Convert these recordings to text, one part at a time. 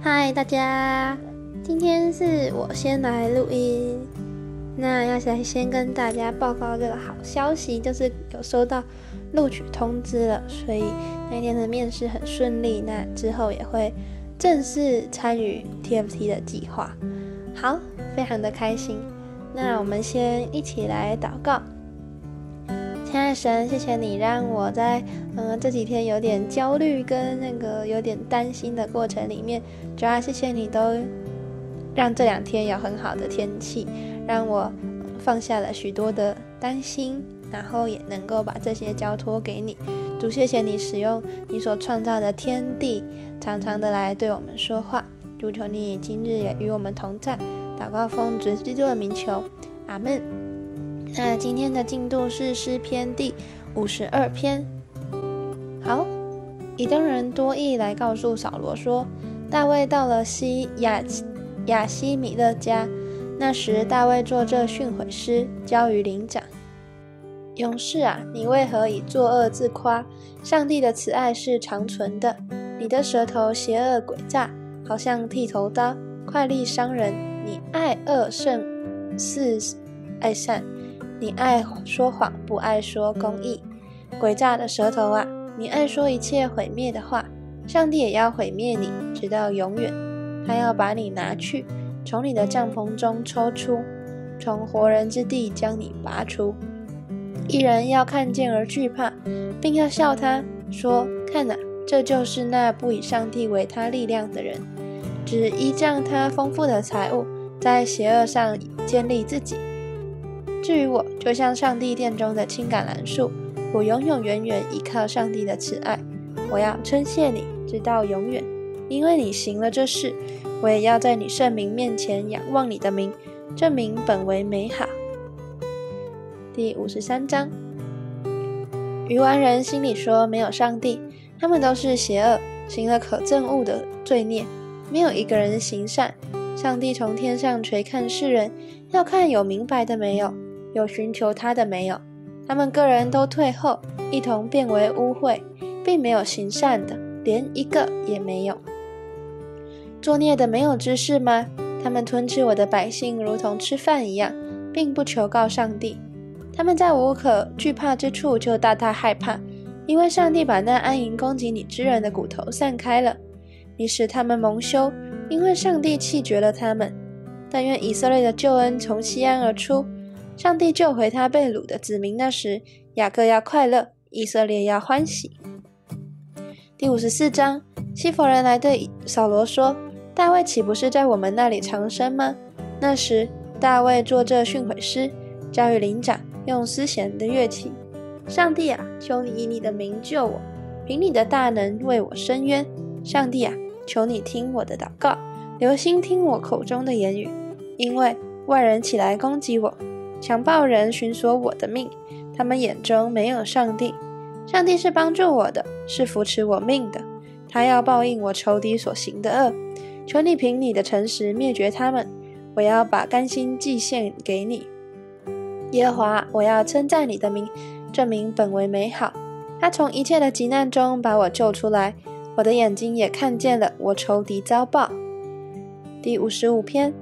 嗨，大家，今天是我先来录音。那要先先跟大家报告这个好消息，就是有收到录取通知了，所以那天的面试很顺利。那之后也会正式参与 TFT 的计划，好，非常的开心。那我们先一起来祷告。亲爱的神，谢谢你让我在嗯这几天有点焦虑跟那个有点担心的过程里面，主要谢谢你都让这两天有很好的天气，让我放下了许多的担心，然后也能够把这些交托给你。主，谢谢你使用你所创造的天地，常常的来对我们说话。主，求你今日也与我们同在。祷告奉主基督的名求，阿门。那今天的进度是诗篇第五十二篇。好，以东人多益来告诉扫罗说，大卫到了西亚亚西米勒家，那时大卫做这训诲诗，交于灵长。勇士啊，你为何以作恶自夸？上帝的慈爱是长存的。你的舌头邪恶诡诈，好像剃头刀，快利伤人。你爱恶胜似爱善。你爱说谎，不爱说公义，诡诈的舌头啊！你爱说一切毁灭的话，上帝也要毁灭你，直到永远。他要把你拿去，从你的帐篷中抽出，从活人之地将你拔出。一人要看见而惧怕，并要笑他，说：“看哪，这就是那不以上帝为他力量的人，只依仗他丰富的财物，在邪恶上建立自己。”至于我，就像上帝殿中的青橄榄树，我永永远远依靠上帝的慈爱。我要称谢你，直到永远，因为你行了这事。我也要在你圣名面前仰望你的名，这名本为美好。第五十三章，愚顽人心里说没有上帝，他们都是邪恶，行了可憎恶的罪孽，没有一个人行善。上帝从天上垂看世人，要看有明白的没有。有寻求他的没有？他们个人都退后，一同变为污秽，并没有行善的，连一个也没有。作孽的没有知识吗？他们吞吃我的百姓，如同吃饭一样，并不求告上帝。他们在无可惧怕之处就大大害怕，因为上帝把那安营攻击你之人的骨头散开了。你使他们蒙羞，因为上帝弃绝了他们。但愿以色列的救恩从西安而出。上帝救回他被掳的子民那时，雅各要快乐，以色列要欢喜。第五十四章，西弗人来对扫罗说：“大卫岂不是在我们那里长生吗？”那时，大卫作这训诲诗，交与灵长，用丝弦的乐器。上帝啊，求你以你的名救我，凭你的大能为我伸冤。上帝啊，求你听我的祷告，留心听我口中的言语，因为外人起来攻击我。强暴人寻索我的命，他们眼中没有上帝。上帝是帮助我的，是扶持我命的。他要报应我仇敌所行的恶。求你凭你的诚实灭绝他们。我要把甘心祭献给你，耶和华。我要称赞你的名，这名本为美好。他从一切的急难中把我救出来。我的眼睛也看见了我仇敌遭报。第五十五篇。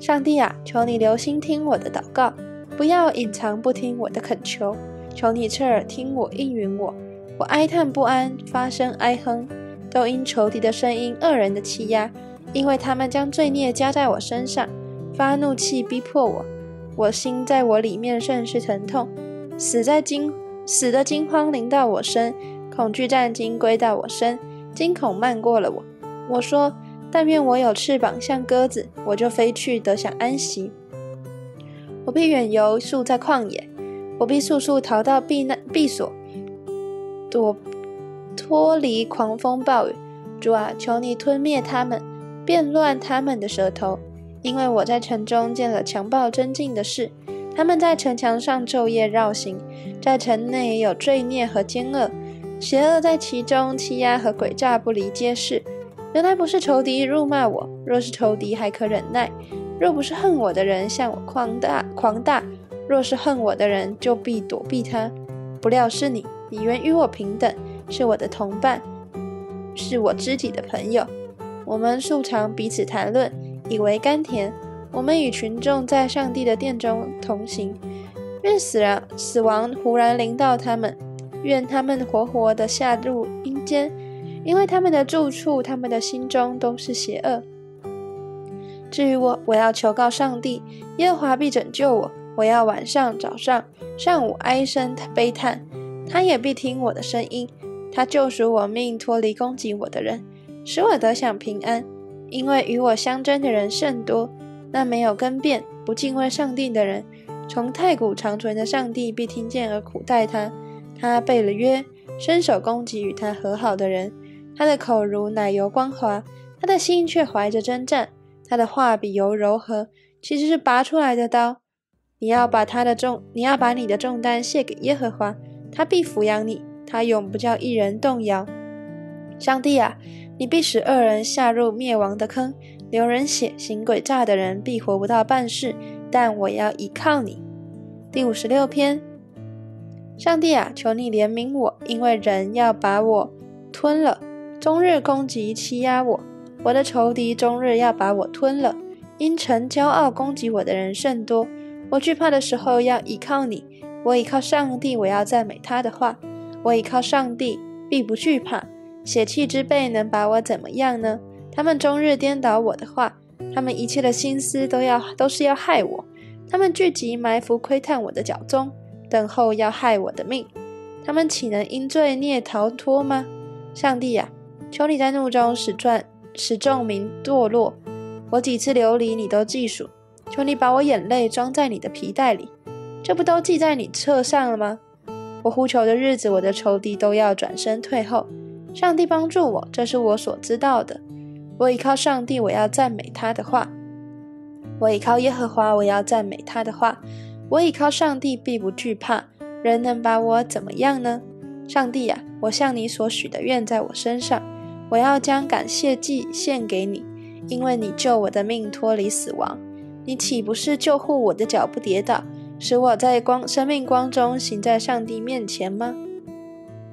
上帝啊，求你留心听我的祷告，不要隐藏不听我的恳求。求你侧耳听我应允我。我哀叹不安，发声哀哼，都因仇敌的声音、恶人的欺压，因为他们将罪孽加在我身上，发怒气逼迫我。我心在我里面甚是疼痛，死在惊死的惊慌临到我身，恐惧战惊归到我身，惊恐漫过了我。我说。但愿我有翅膀，像鸽子，我就飞去得享安息。我必远游，宿在旷野；我必速速逃到避难避所，躲脱离狂风暴雨。主啊，求你吞灭他们，变乱他们的舌头，因为我在城中见了强暴真进的事。他们在城墙上昼夜绕行，在城内有罪孽和奸恶，邪恶在其中，欺压和诡诈不离皆是。原来不是仇敌辱骂我，若是仇敌还可忍耐；若不是恨我的人向我狂大狂大，若是恨我的人就必躲避他。不料是你，你原与我平等，是我的同伴，是我知己的朋友。我们素常彼此谈论，以为甘甜。我们与群众在上帝的殿中同行。愿死然死亡忽然临到他们，愿他们活活的下入阴间，因为他们的住处，他们的心中都是邪恶。至于我，我要求告上帝，耶和华必拯救我。我要晚上、早上、上午哀声悲叹，他也必听我的声音。他救赎我命，脱离攻击我的人，使我得享平安。因为与我相争的人甚多，那没有更变、不敬畏上帝的人，从太古长存的上帝必听见而苦待他。他背了约，伸手攻击与他和好的人。他的口如奶油光滑，他的心却怀着征战。他的话比油柔和，其实是拔出来的刀。你要把他的重，你要把你的重担卸给耶和华，他必抚养你，他永不叫一人动摇。上帝啊，你必使恶人下入灭亡的坑，流人血、行诡诈的人必活不到半世。但我要依靠你。第五十六篇，上帝啊，求你怜悯我，因为人要把我吞了，终日攻击欺压我。我的仇敌终日要把我吞了，因逞骄傲攻击我的人甚多。我惧怕的时候要依靠你，我依靠上帝，我要赞美他的话。我依靠上帝，必不惧怕。血气之辈能把我怎么样呢？他们终日颠倒我的话，他们一切的心思都要都是要害我。他们聚集埋伏窥探我的脚踪，等候要害我的命。他们岂能因罪孽逃脱吗？上帝呀，求你在怒中使转。使众民堕落，我几次流离，你都记数。求你把我眼泪装在你的皮带里，这不都记在你册上了吗？我呼求的日子，我的仇敌都要转身退后。上帝帮助我，这是我所知道的。我依靠上帝，我要赞美他的话。我依靠耶和华，我要赞美他的话。我依靠上帝，必不惧怕。人能把我怎么样呢？上帝呀，我向你所许的愿在我身上。我要将感谢祭献给你，因为你救我的命脱离死亡。你岂不是救护我的脚不跌倒，使我在光生命光中行在上帝面前吗？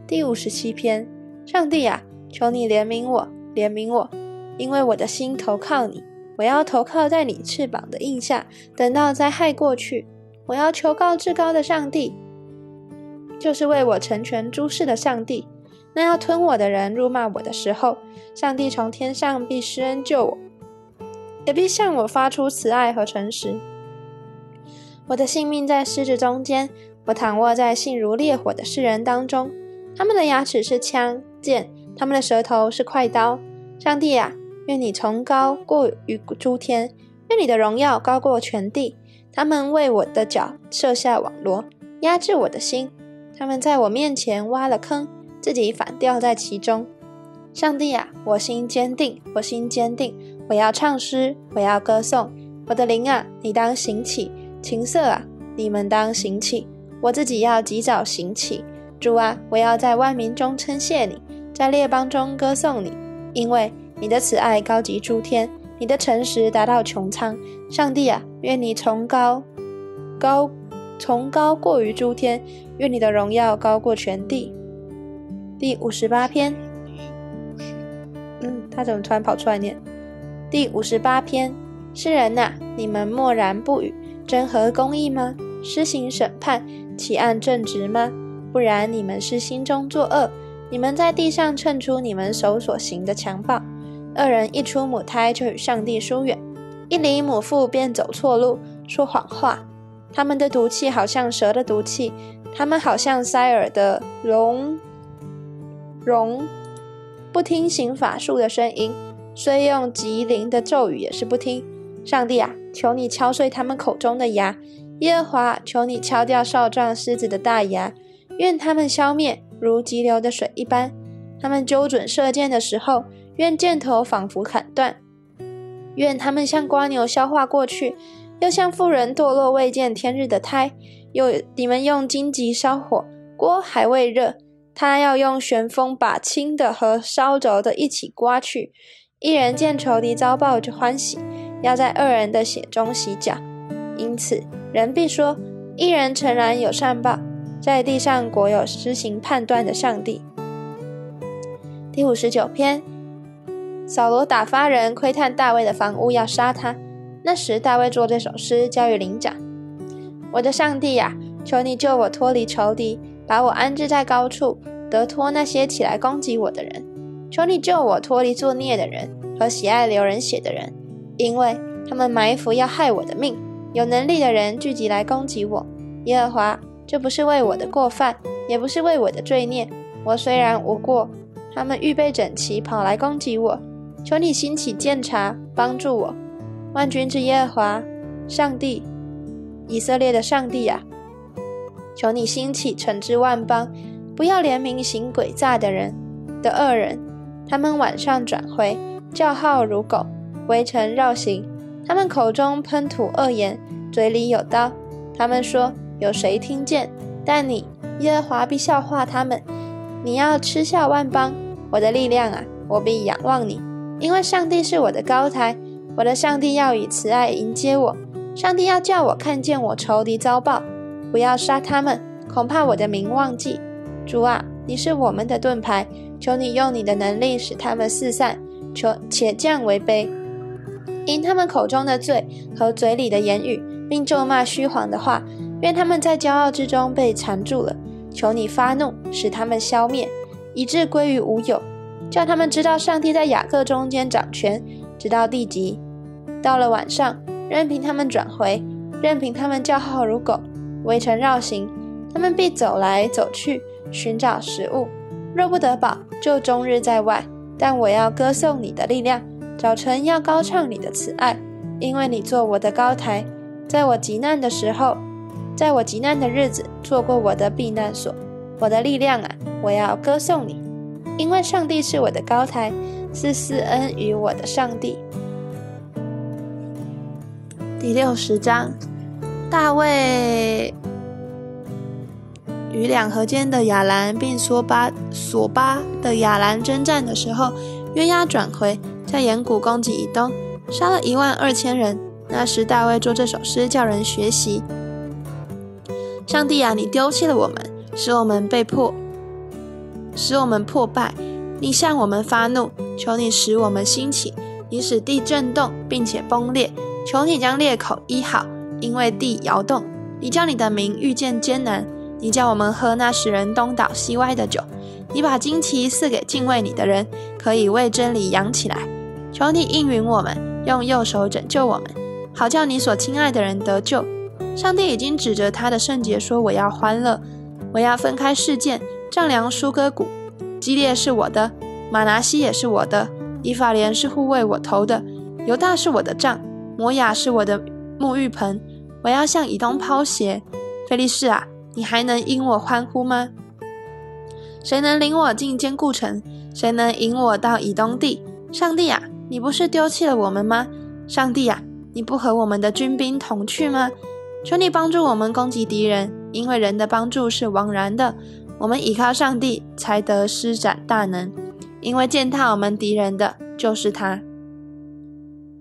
第五十七篇，上帝啊，求你怜悯我，怜悯我，因为我的心投靠你。我要投靠在你翅膀的印下，等到灾害过去。我要求告至高的上帝，就是为我成全诸事的上帝。那要吞我的人辱骂我的时候，上帝从天上必施恩救我，也必向我发出慈爱和诚实。我的性命在狮子中间，我躺卧在性如烈火的世人当中。他们的牙齿是枪剑，他们的舌头是快刀。上帝啊，愿你崇高过于诸天，愿你的荣耀高过全地。他们为我的脚设下网罗，压制我的心。他们在我面前挖了坑。自己反掉在其中。上帝啊，我心坚定，我心坚定，我要唱诗，我要歌颂。我的灵啊，你当行起；琴瑟啊，你们当行起。我自己要及早行起。主啊，我要在万民中称谢你，在列邦中歌颂你，因为你的慈爱高及诸天，你的诚实达到穹苍。上帝啊，愿你崇高高崇高过于诸天，愿你的荣耀高过全地。第五十八篇，嗯，他怎么突然跑出来念？第五十八篇，世人呐，你们默然不语，真合公义吗？施行审判，岂按正直吗？不然，你们是心中作恶，你们在地上称出你们手所行的强暴。恶人一出母胎就与上帝疏远，一离母腹便走错路，说谎话。他们的毒气好像蛇的毒气，他们好像塞尔的龙。容不听行法术的声音，虽用极灵的咒语也是不听。上帝啊，求你敲碎他们口中的牙；耶和华，求你敲掉少壮狮子的大牙，愿他们消灭如急流的水一般。他们揪准射箭的时候，愿箭头仿佛砍断；愿他们像瓜牛消化过去，又像妇人堕落未见天日的胎。又你们用荆棘烧火，锅还未热。他要用旋风把轻的和烧着的一起刮去。一人见仇敌遭报就欢喜，要在二人的血中洗脚。因此，人必说：一人诚然有善报，在地上国有施行判断的上帝。第五十九篇，扫罗打发人窥探大卫的房屋，要杀他。那时大卫作这首诗交与灵长：我的上帝呀，求你救我脱离仇敌，把我安置在高处，得脱那些起来攻击我的人。求你救我脱离作孽的人和喜爱流人血的人，因为他们埋伏要害我的命。有能力的人聚集来攻击我。耶和华，这不是为我的过犯，也不是为我的罪孽。我虽然无过，他们预备整齐跑来攻击我。求你兴起鉴察，帮助我。万军之耶和华，上帝，以色列的上帝啊！求你兴起惩治万邦，不要怜悯行诡诈的人的恶人。他们晚上转回，叫号如狗，围城绕行。他们口中喷吐恶言，嘴里有刀。他们说：“有谁听见？”但你，耶和华必笑话他们。你要嗤笑万邦，我的力量啊，我必仰望你，因为上帝是我的高台。我的上帝要以慈爱迎接我。上帝要叫我看见我仇敌遭报，不要杀他们，恐怕我的名忘记。主啊，你是我们的盾牌。求你用你的能力使他们四散，求且降为卑，因他们口中的罪和嘴里的言语，并咒骂虚谎的话，愿他们在骄傲之中被缠住了。求你发怒，使他们消灭，以致归于无有，叫他们知道上帝在雅各中间掌权，直到地极。到了晚上，任凭他们转回，任凭他们叫号如狗，围城绕行，他们必走来走去，寻找食物。若不得饱，就终日在外。但我要歌颂你的力量，早晨要高唱你的慈爱，因为你做我的高台，在我极难的时候，在我极难的日子，做过我的避难所。我的力量啊，我要歌颂你，因为上帝是我的高台，是施恩于我的上帝。第六十章，大卫。与两河间的亚兰，并索巴索巴的亚兰征战的时候，约押转回，在岩谷攻击以东，杀了一万二千人。那时大卫做这首诗，叫人学习：上帝啊，你丢弃了我们，使我们被迫，使我们破败。你向我们发怒，求你使我们兴起。你使地震动，并且崩裂，求你将裂口医好，因为地摇动。你叫你的名遇见艰难。你叫我们喝那使人东倒西歪的酒，你把旌旗赐给敬畏你的人，可以为真理扬起来。求你应允我们，用右手拯救我们，好叫你所亲爱的人得救。上帝已经指着他的圣洁说：“我要欢乐，我要分开事件，丈量舒歌谷。基列是我的，马拿西也是我的，以法莲是护卫我头的，犹大是我的杖，摩雅是我的沐浴盆。我要向以东抛鞋，菲利士啊！”你还能因我欢呼吗？谁能领我进坚固城？谁能引我到以东地？上帝啊，你不是丢弃了我们吗？上帝啊，你不和我们的军兵同去吗？求你帮助我们攻击敌人，因为人的帮助是枉然的。我们倚靠上帝，才得施展大能，因为践踏我们敌人的就是他。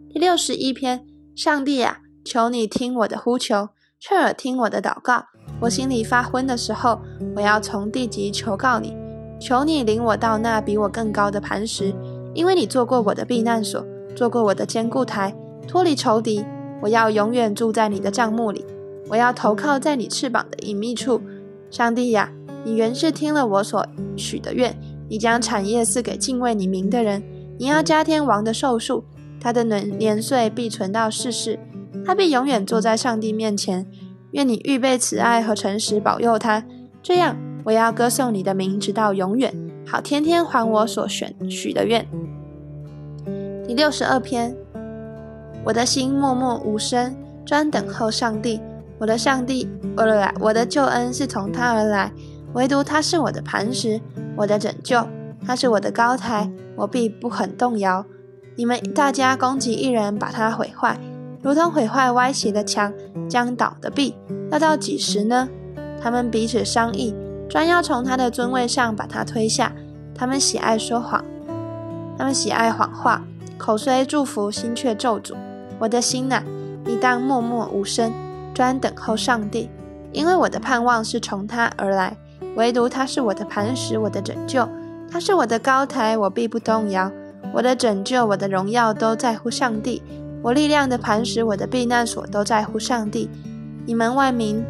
第六十一篇，上帝啊，求你听我的呼求，侧耳听我的祷告。我心里发昏的时候，我要从地极求告你，求你领我到那比我更高的磐石，因为你做过我的避难所，做过我的坚固台，脱离仇敌。我要永远住在你的帐幕里，我要投靠在你翅膀的隐秘处。上帝呀，你原是听了我所许的愿，你将产业赐给敬畏你名的人。你要加天王的寿数，他的年年岁必存到世世，他必永远坐在上帝面前。愿你预备慈爱和诚实保佑他，这样我要歌颂你的名直到永远，好天天还我所选许的愿。第六十二篇，我的心默默无声，专等候上帝。我的上帝，我的我的救恩是从他而来，唯独他是我的磐石，我的拯救，他是我的高台，我必不肯动摇。你们大家攻击一人，把他毁坏。如同毁坏歪斜的墙、将倒的壁，要到几时呢？他们彼此商议，专要从他的尊位上把他推下。他们喜爱说谎，他们喜爱谎话，口虽祝福，心却咒诅。我的心呐，你当默默无声，专等候上帝，因为我的盼望是从他而来。唯独他是我的磐石，我的拯救，他是我的高台，我必不动摇。我的拯救、我的荣耀都在乎上帝；我力量的磐石、我的避难所都在乎上帝。你们万民，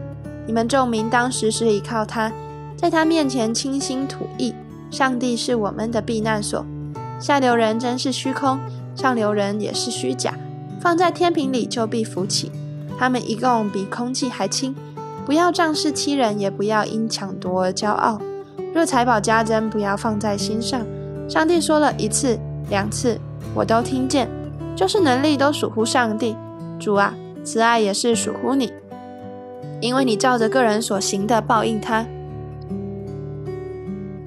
你们众民，当时时倚靠他，在他面前倾心吐意。上帝是我们的避难所。下流人真是虚空，上流人也是虚假。放在天平里就必浮起。他们一共比空气还轻。不要仗势欺人，也不要因抢夺而骄傲。若财宝加增，不要放在心上。上帝说了一次、两次，我都听见。就是能力都属乎上帝。主啊，慈爱也是属乎你，因为你照着个人所行的报应他。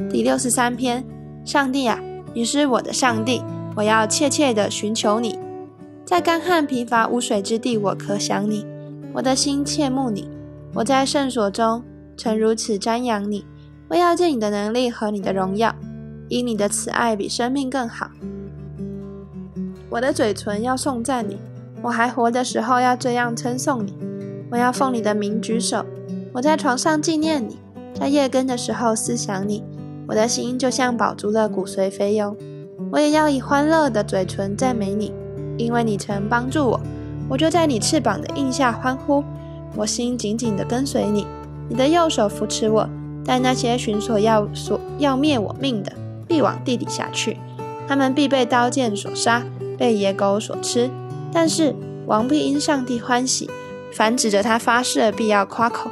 第六十三篇，上帝啊，你是我的上帝，我要切切的寻求你。在干旱疲乏无水之地，我可想你，我的心切慕你。我在圣所中曾如此瞻仰你，我要见你的能力和你的荣耀，因你的慈爱比生命更好。我的嘴唇要颂赞你，我还活的时候要这样称颂你。我要奉你的名举手，我在床上纪念你，在夜更的时候思想你。我的心就像饱足了骨髓肥油，我也要以欢乐的嘴唇赞美你，因为你曾帮助我，我就在你翅膀的印下欢呼。我心紧紧地跟随你，你的右手扶持我。但那些寻索要索要灭我命的，必往地底下去，他们必被刀剑所杀，被野狗所吃。但是王必因上帝欢喜，凡指着他发誓的，必要夸口，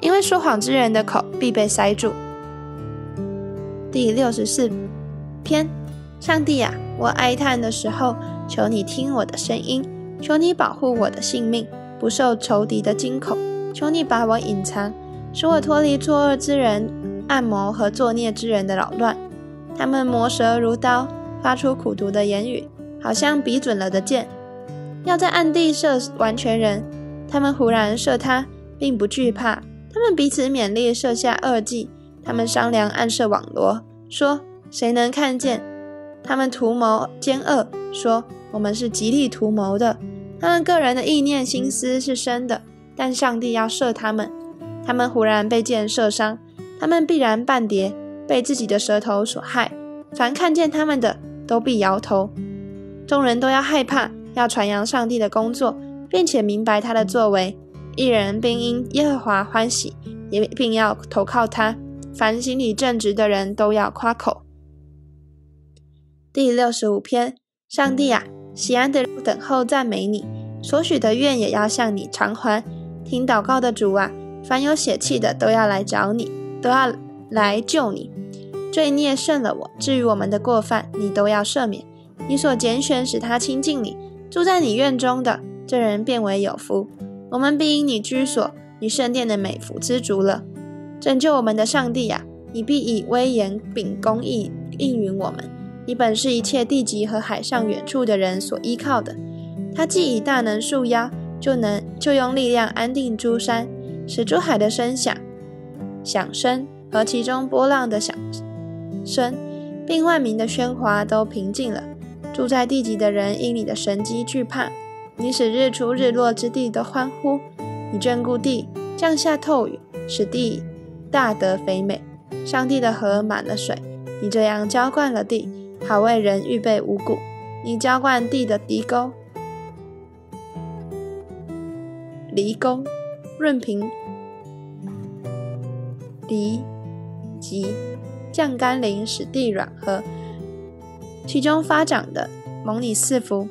因为说谎之人的口必被塞住。第六十四篇，上帝啊，我哀叹的时候，求你听我的声音，求你保护我的性命，不受仇敌的惊恐。求你把我隐藏，使我脱离作恶之人暗谋和作孽之人的扰乱。他们磨舌如刀，发出苦毒的言语，好像比准了的箭，要在暗地射完全人。他们忽然射他，并不惧怕。他们彼此勉励，设下恶计。他们商量暗设网罗，说谁能看见？他们图谋奸恶，说我们是极力图谋的。他们个人的意念心思是深的，但上帝要射他们。他们忽然被箭射伤，他们必然半跌，被自己的舌头所害。凡看见他们的，都必摇头。众人都要害怕，要传扬上帝的工作，并且明白他的作为。一人并因耶和华欢喜，也并要投靠他。凡心里正直的人都要夸口。第六十五篇，上帝啊，喜安的人等候赞美你，所许的愿也要向你偿还。听祷告的主啊，凡有血气的都要来找你，都要来救你。罪孽胜了我，至于我们的过犯，你都要赦免。你所拣选使他亲近你，住在你院中的这人变为有福。我们必因你居所，你圣殿的美福知足了。拯救我们的上帝呀！你必以威严秉公义应允我们。你本是一切地极和海上远处的人所依靠的。他既以大能束腰，就能就用力量安定诸山，使诸海的声响响声和其中波浪的响声，并万民的喧哗都平静了。住在地极的人因你的神机惧怕。你使日出日落之地都欢呼。你眷顾地，降下透雨，使地。大得肥美，上帝的河满了水。你这样浇灌了地，好为人预备五谷。你浇灌地的犁沟，犁沟润平犁及降甘霖，使地软和，其中发长的蒙你赐福。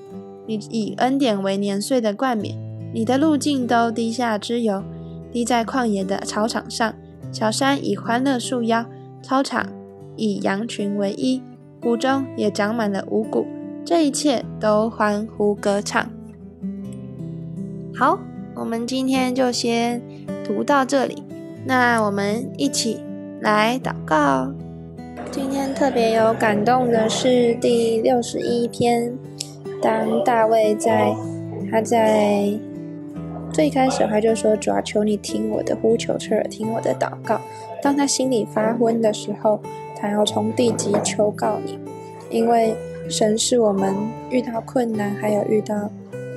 你以恩典为年岁的冠冕，你的路径都低下之油，滴在旷野的草场上。小山以欢乐束腰，操场以羊群为衣，谷中也长满了五谷，这一切都欢呼歌唱。好，我们今天就先读到这里。那我们一起来祷告。今天特别有感动的是第六十一篇，当大卫在他在。最开始他就说：“主啊，求你听我的呼求，侧耳听我的祷告。”当他心里发昏的时候，他要从地级求告你，因为神是我们遇到困难还有遇到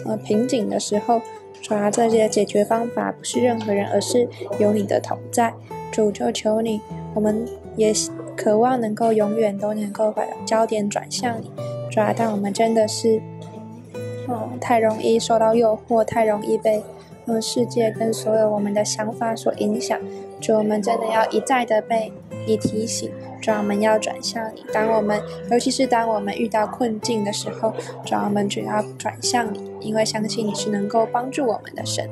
呃瓶颈的时候，主啊，这些解决方法不是任何人，而是有你的同在。主就求你，我们也渴望能够永远都能够把焦点转向你，主要但我们真的是，嗯，太容易受到诱惑，太容易被嗯世界跟所有我们的想法所影响，主，我们真的要一再的被你提醒，主，我们要转向你。当我们，尤其是当我们遇到困境的时候，主，我们就要转向你，因为相信你是能够帮助我们的神。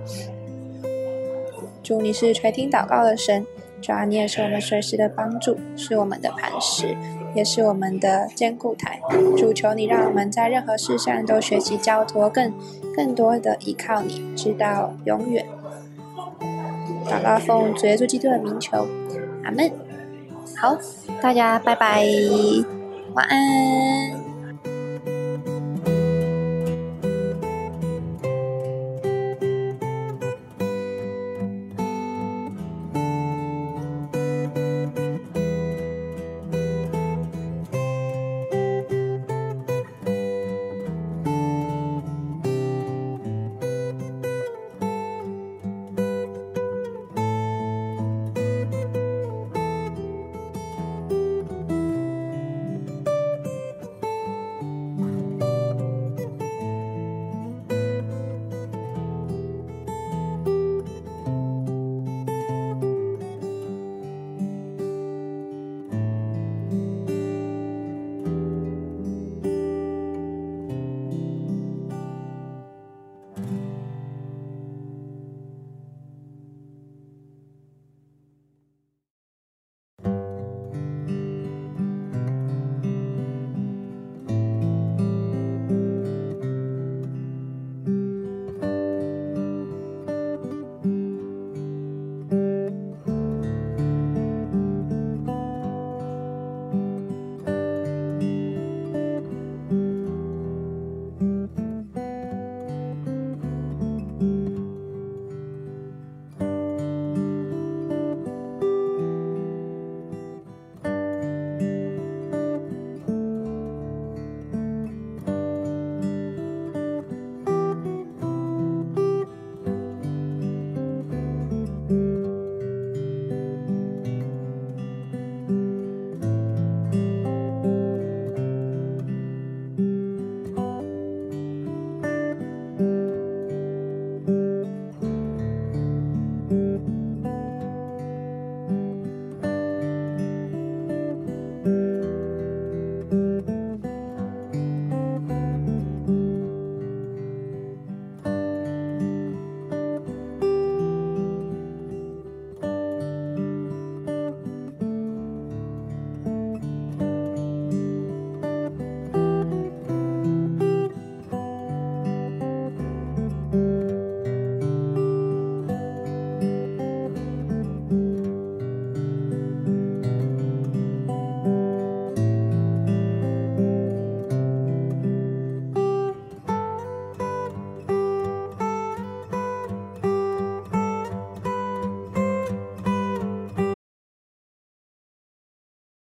主，你是垂听祷告的神。主啊，你也是我们随时的帮助，是我们的磐石，也是我们的坚固台。主求你，让我们在任何事上都学习交托，更更多的依靠你，直到永远。祷告奉主耶稣基督的名求，阿门。好，大家拜拜，晚安。